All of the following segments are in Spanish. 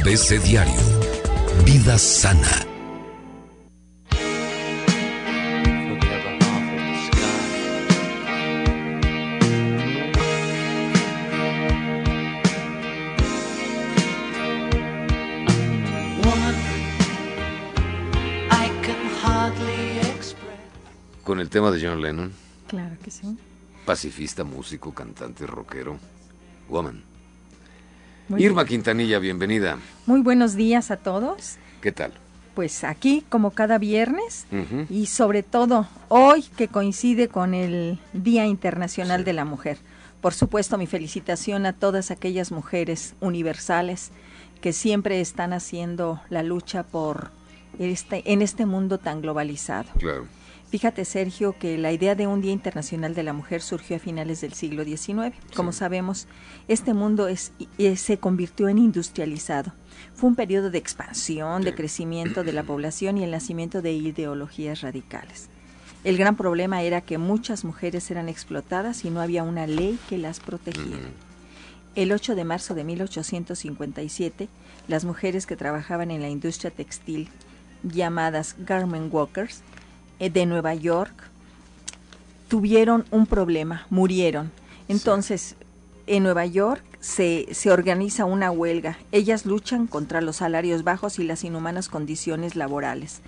ABC Diario. Vida sana. Con el tema de John Lennon, Claro que sí. pacifista, músico, cantante, rockero, woman. Muy, Irma Quintanilla, bienvenida. muy buenos días a todos. ¿Qué tal? Pues aquí, como cada viernes, y sobre todo hoy que coincide con el Día Internacional de la Mujer. Por supuesto, mi felicitación a todas aquellas mujeres universales que siempre están haciendo la lucha por este, en este mundo tan globalizado. Claro. Fíjate, Sergio, que la idea de un Día Internacional de la Mujer surgió a finales del siglo XIX. Como sabemos, este mundo es, eh, se convirtió en industrializado. Fue un periodo de expansión, de Sí. crecimiento de la población y el nacimiento de ideologías radicales. El gran problema era que muchas mujeres eran explotadas y no había una ley que las protegiera. El 8 de marzo de 1857, las mujeres que trabajaban en la industria textil, llamadas garment workers, eh, de Nueva York, tuvieron un problema, murieron. Entonces, en Nueva York se, se organiza una huelga. Ellas luchan contra los salarios bajos y las inhumanas condiciones laborales.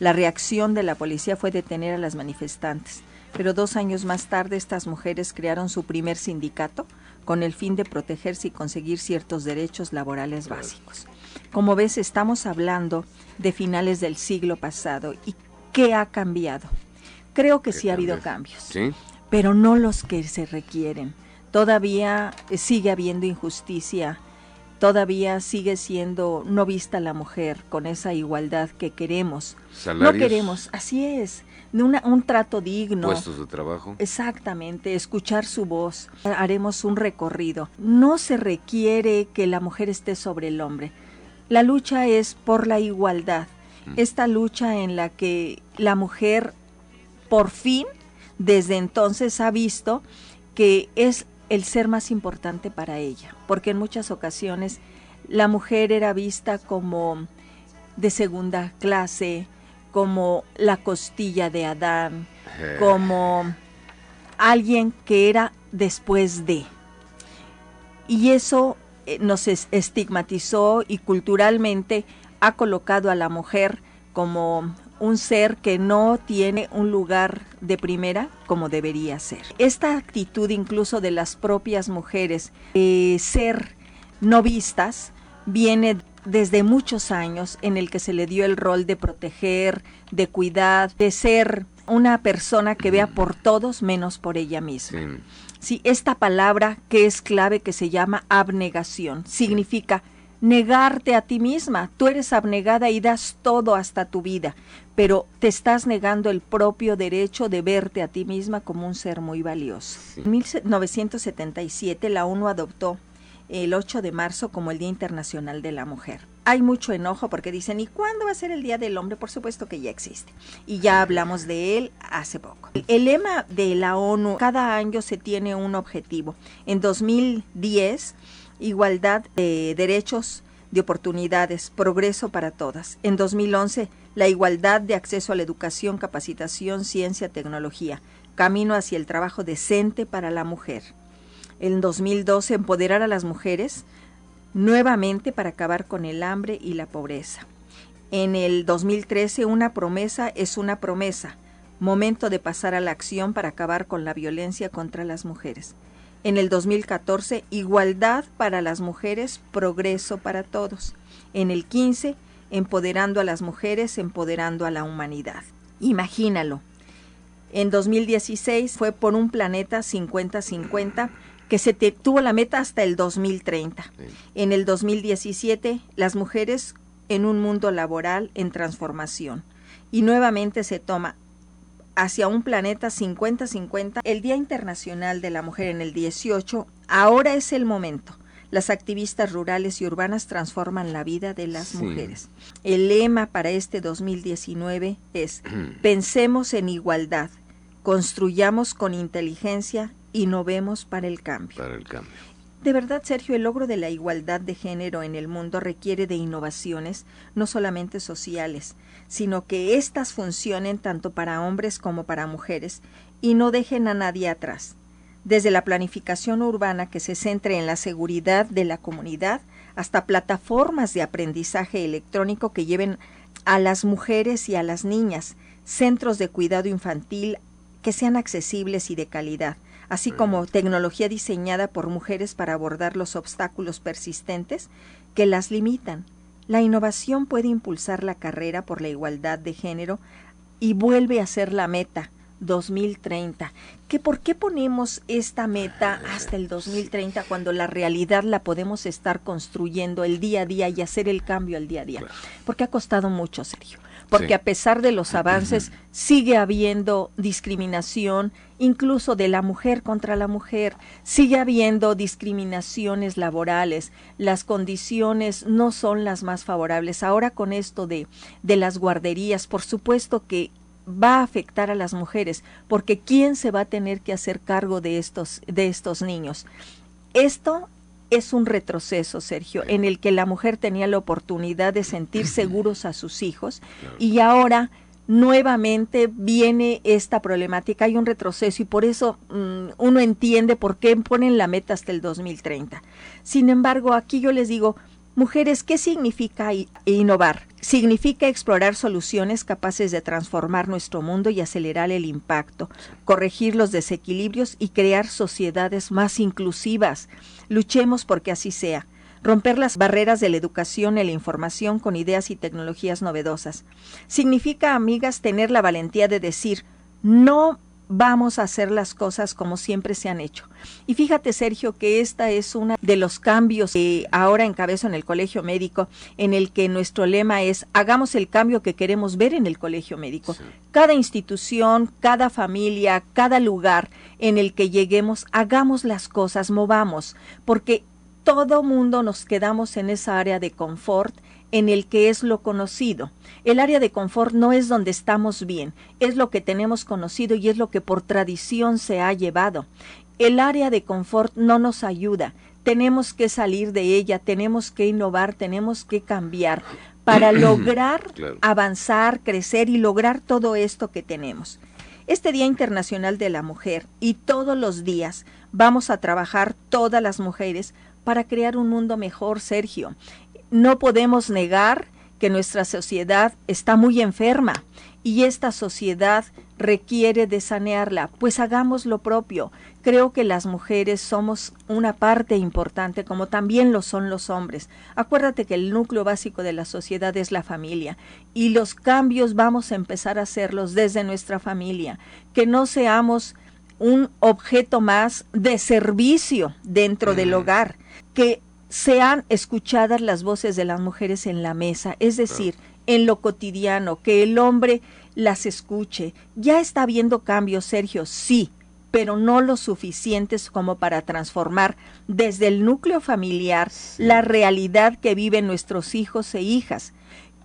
La reacción de la policía fue detener a las manifestantes, pero dos años más tarde estas mujeres crearon su primer sindicato con el fin de protegerse y conseguir ciertos derechos laborales básicos. Como ves, estamos hablando de finales del siglo pasado y ¿qué ha cambiado? Creo que ¿Qué sí ha habido cambios ¿Sí? pero no los que se requieren. Todavía sigue habiendo injusticia, todavía sigue siendo no vista la mujer con esa igualdad que queremos. Salarios, No queremos, así es, una- un trato digno. puestos de trabajo. Exactamente, escuchar su voz. Haremos un recorrido. No se requiere que la mujer esté sobre el hombre. La lucha es por la igualdad. Esta lucha en la que la mujer por fin desde entonces ha visto que es el ser más importante para ella, porque en muchas ocasiones la mujer era vista como de segunda clase, como la costilla de Adán, Eh, como alguien que era después de. Y eso eh, nos es- estigmatizó y culturalmente ha colocado a la mujer como un ser que no tiene un lugar de primera como debería ser. Esta actitud incluso de las propias mujeres de ser no vistas viene desde muchos años en el que se le dio el rol de proteger, de cuidar, de ser una persona que vea por todos menos por ella misma. sí. Sí, esta palabra que es clave que se llama abnegación significa negarte a ti misma. Tú eres abnegada y das todo hasta tu vida, pero te estás negando el propio derecho de verte a ti misma como un ser muy valioso. En 1977 la ONU adoptó el 8 de marzo como el Día Internacional de la Mujer. Hay mucho enojo porque dicen, ¿y cuándo va a ser el Día del Hombre? Por supuesto que ya existe. Y ya hablamos de él hace poco. El lema de la ONU, cada año se tiene un objetivo. En 2010, igualdad de derechos, de oportunidades, progreso para todas. En 2011, la igualdad de acceso a la educación, capacitación, ciencia, tecnología. Camino hacia el trabajo decente para la mujer. En 2012, empoderar a las mujeres nuevamente para acabar con el hambre y la pobreza. En el 2013, una promesa es una promesa. Momento de pasar a la acción para acabar con la violencia contra las mujeres. En el 2014, igualdad para las mujeres, progreso para todos. En el 15, empoderando a las mujeres, empoderando a la humanidad. Imagínalo. En 2016 fue por un planeta 50-50 que se te- tuvo la meta hasta el 2030. Sí. En el 2017, las mujeres en un mundo laboral en transformación. Y nuevamente se toma hacia un planeta 50-50. El Día Internacional de la Mujer en el 18, ahora es el momento. Las activistas rurales y urbanas transforman la vida de las Sí. mujeres. El lema para este 2019 es, pensemos en igualdad, construyamos con inteligencia, innovemos para el cambio. Para el cambio. De verdad, Sergio, el logro de la igualdad de género en el mundo requiere de innovaciones, no solamente sociales, sino que éstas funcionen tanto para hombres como para mujeres y no dejen a nadie atrás. Desde la planificación urbana que se centre en la seguridad de la comunidad hasta plataformas de aprendizaje electrónico que lleven a las mujeres y a las niñas, centros de cuidado infantil que sean accesibles y de calidad, así como tecnología diseñada por mujeres para abordar los obstáculos persistentes que las limitan. La innovación puede impulsar la carrera por la igualdad de género y vuelve a ser la meta 2030. ¿Que ¿Por qué ponemos esta meta hasta el 2030 cuando la realidad la podemos estar construyendo el día a día y hacer el cambio al día a día? Porque ha costado mucho, Sergio porque a pesar de los avances sigue habiendo discriminación, incluso de la mujer contra la mujer, sigue habiendo discriminaciones laborales, las condiciones no son las más favorables. Ahora con esto de, de las guarderías, por supuesto que va a afectar a las mujeres, porque ¿quién se va a tener que hacer cargo de estos, de estos niños? Esto es un retroceso, Sergio, en el que la mujer tenía la oportunidad de sentir seguros a sus hijos y ahora nuevamente viene esta problemática, hay un retroceso y por eso mm, uno entiende por qué ponen la meta hasta el 2030. Sin embargo, aquí yo les digo, Mujeres, ¿qué significa innovar? Significa explorar soluciones capaces de transformar nuestro mundo y acelerar el impacto, corregir los desequilibrios y crear sociedades más inclusivas. Luchemos porque así sea. Romper las barreras de la educación y la información con ideas y tecnologías novedosas. Significa, amigas, tener la valentía de decir, no vamos a hacer las cosas como siempre se han hecho. Y fíjate, Sergio, que esta es uno de los cambios que ahora encabezo en el colegio médico, en el que nuestro lema es hagamos el cambio que queremos ver en el colegio médico. Cada institución, cada familia, cada lugar en el que lleguemos, hagamos las cosas, movamos, porque todo mundo nos quedamos en esa área de confort en el que es lo conocido. El área de confort no es donde estamos bien, es lo que tenemos conocido y es lo que por tradición se ha llevado. El área de confort no nos ayuda, tenemos que salir de ella, tenemos que innovar, tenemos que cambiar para lograr avanzar, crecer y lograr todo esto que tenemos. Este Día Internacional de la Mujer y todos los días vamos a trabajar todas las mujeres para crear un mundo mejor, Sergio no podemos negar que nuestra sociedad está muy enferma y esta sociedad requiere de sanearla, pues hagamos lo propio. Creo que las mujeres somos una parte importante, como también lo son los hombres. Acuérdate que el núcleo básico de la sociedad es la familia y los cambios vamos a empezar a hacerlos desde nuestra familia, que no seamos un objeto más de servicio dentro del hogar, que sean escuchadas las voces de las mujeres en la mesa, es decir, en lo cotidiano, que el hombre las escuche. Ya está habiendo cambios, Sergio, sí, pero no lo suficientes como para transformar desde el núcleo familiar la realidad que viven nuestros hijos e hijas.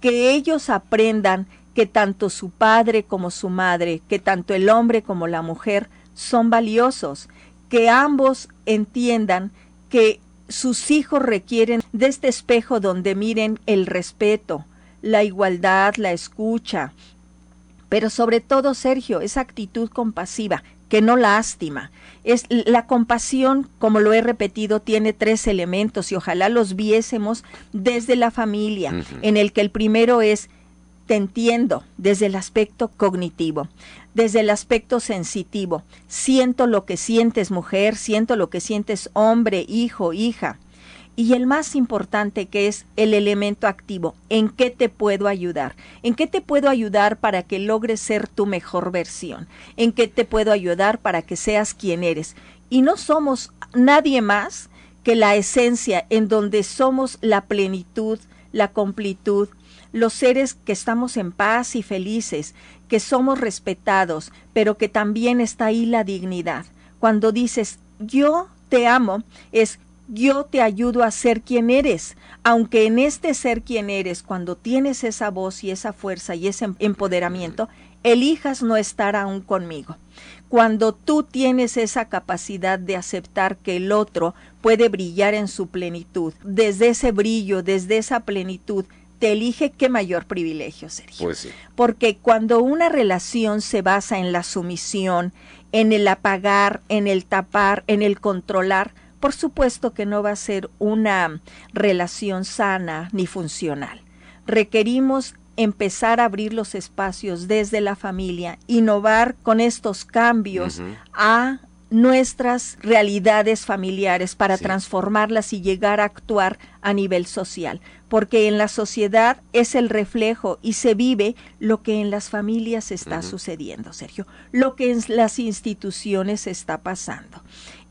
Que ellos aprendan que tanto su padre como su madre, que tanto el hombre como la mujer son valiosos, que ambos entiendan que sus hijos requieren de este espejo donde miren el respeto, la igualdad, la escucha, pero sobre todo, Sergio, esa actitud compasiva, que no lástima. Es la compasión, como lo he repetido, tiene tres elementos y ojalá los viésemos desde la familia, en el que el primero es te entiendo desde el aspecto cognitivo, desde el aspecto sensitivo. Siento lo que sientes mujer, siento lo que sientes hombre, hijo, hija. Y el más importante que es el elemento activo, ¿en qué te puedo ayudar? ¿En qué te puedo ayudar para que logres ser tu mejor versión? ¿En qué te puedo ayudar para que seas quien eres? Y no somos nadie más que la esencia en donde somos la plenitud, la completud, los seres que estamos en paz y felices, que somos respetados, pero que también está ahí la dignidad. Cuando dices yo te amo, es yo te ayudo a ser quien eres, aunque en este ser quien eres, cuando tienes esa voz y esa fuerza y ese empoderamiento, elijas no estar aún conmigo. Cuando tú tienes esa capacidad de aceptar que el otro puede brillar en su plenitud, desde ese brillo, desde esa plenitud, te elige qué mayor privilegio, Sergio. Pues sí. Porque cuando una relación se basa en la sumisión, en el apagar, en el tapar, en el controlar, por supuesto que no va a ser una relación sana ni funcional. Requerimos empezar a abrir los espacios desde la familia, innovar con estos cambios a nuestras realidades familiares para transformarlas y llegar a actuar a nivel social, porque en la sociedad es el reflejo y se vive lo que en las familias está sucediendo, Sergio, lo que en las instituciones está pasando.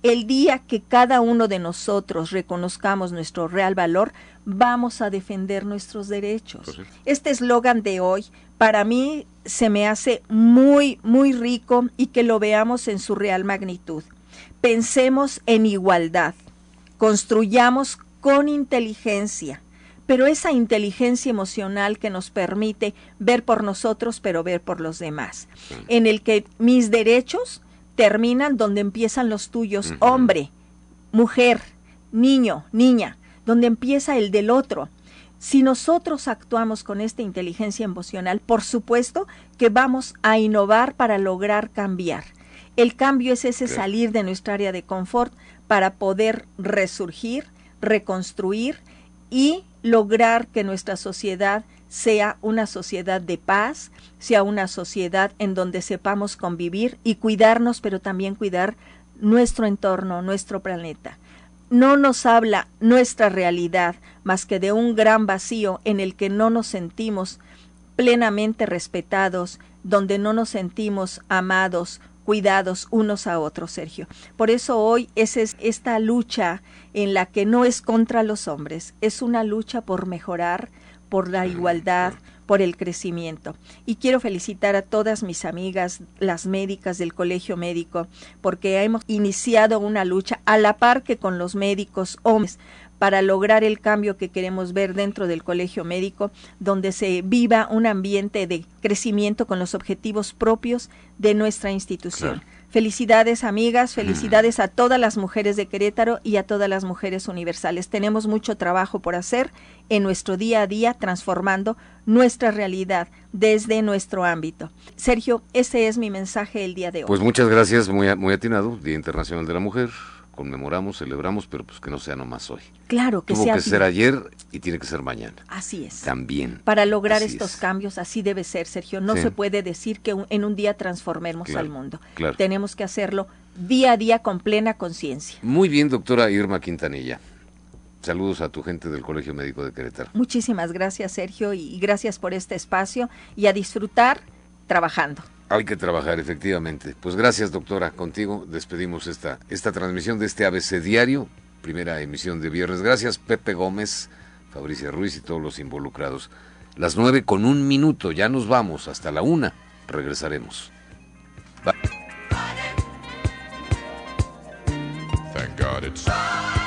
El día que cada uno de nosotros reconozcamos nuestro real valor, vamos a defender nuestros derechos. Este eslogan de hoy para mí se me hace muy, muy rico y que lo veamos en su real magnitud. Pensemos en igualdad, construyamos con inteligencia, pero esa inteligencia emocional que nos permite ver por nosotros, pero ver por los demás, en el que mis derechos terminan donde empiezan los tuyos, hombre, mujer, niño, niña, donde empieza el del otro. Si nosotros actuamos con esta inteligencia emocional, por supuesto que vamos a innovar para lograr cambiar. El cambio es ese salir de nuestra área de confort para poder resurgir, reconstruir y lograr que nuestra sociedad sea una sociedad de paz, sea una sociedad en donde sepamos convivir y cuidarnos, pero también cuidar nuestro entorno, nuestro planeta. No nos habla nuestra realidad más que de un gran vacío en el que no nos sentimos plenamente respetados, donde no nos sentimos amados, cuidados unos a otros, Sergio. Por eso hoy es esta lucha en la que no es contra los hombres, es una lucha por mejorar, por la igualdad, por el crecimiento. Y quiero felicitar a todas mis amigas, las médicas del Colegio Médico, porque hemos iniciado una lucha a la par que con los médicos hombres para lograr el cambio que queremos ver dentro del colegio médico, donde se viva un ambiente de crecimiento con los objetivos propios de nuestra institución. Felicidades amigas, felicidades a todas las mujeres de Querétaro y a todas las mujeres universales. Tenemos mucho trabajo por hacer en nuestro día a día transformando nuestra realidad desde nuestro ámbito. Sergio, ese es mi mensaje el día de hoy. Pues muchas gracias, muy, muy atinado, Día Internacional de la Mujer conmemoramos, celebramos, pero pues que no sea nomás hoy. Claro, que Tuvo sea que ser ayer y tiene que ser mañana. Así es. También. Para lograr estos es. cambios, así debe ser, Sergio. No Sí. se puede decir que un- en un día transformemos Claro, al mundo. claro. Tenemos que hacerlo día a día con plena conciencia. Muy bien, doctora Irma Quintanilla. Saludos a tu gente del Colegio Médico de Querétaro. Muchísimas gracias, Sergio, y gracias por este espacio y a disfrutar trabajando. Hay que trabajar, efectivamente. Pues gracias, doctora. Contigo despedimos esta, esta transmisión de este ABC Diario, primera emisión de viernes. Gracias, Pepe Gómez, Fabricia Ruiz y todos los involucrados. Las nueve con un minuto, ya nos vamos, hasta la una. Regresaremos. Bye. Thank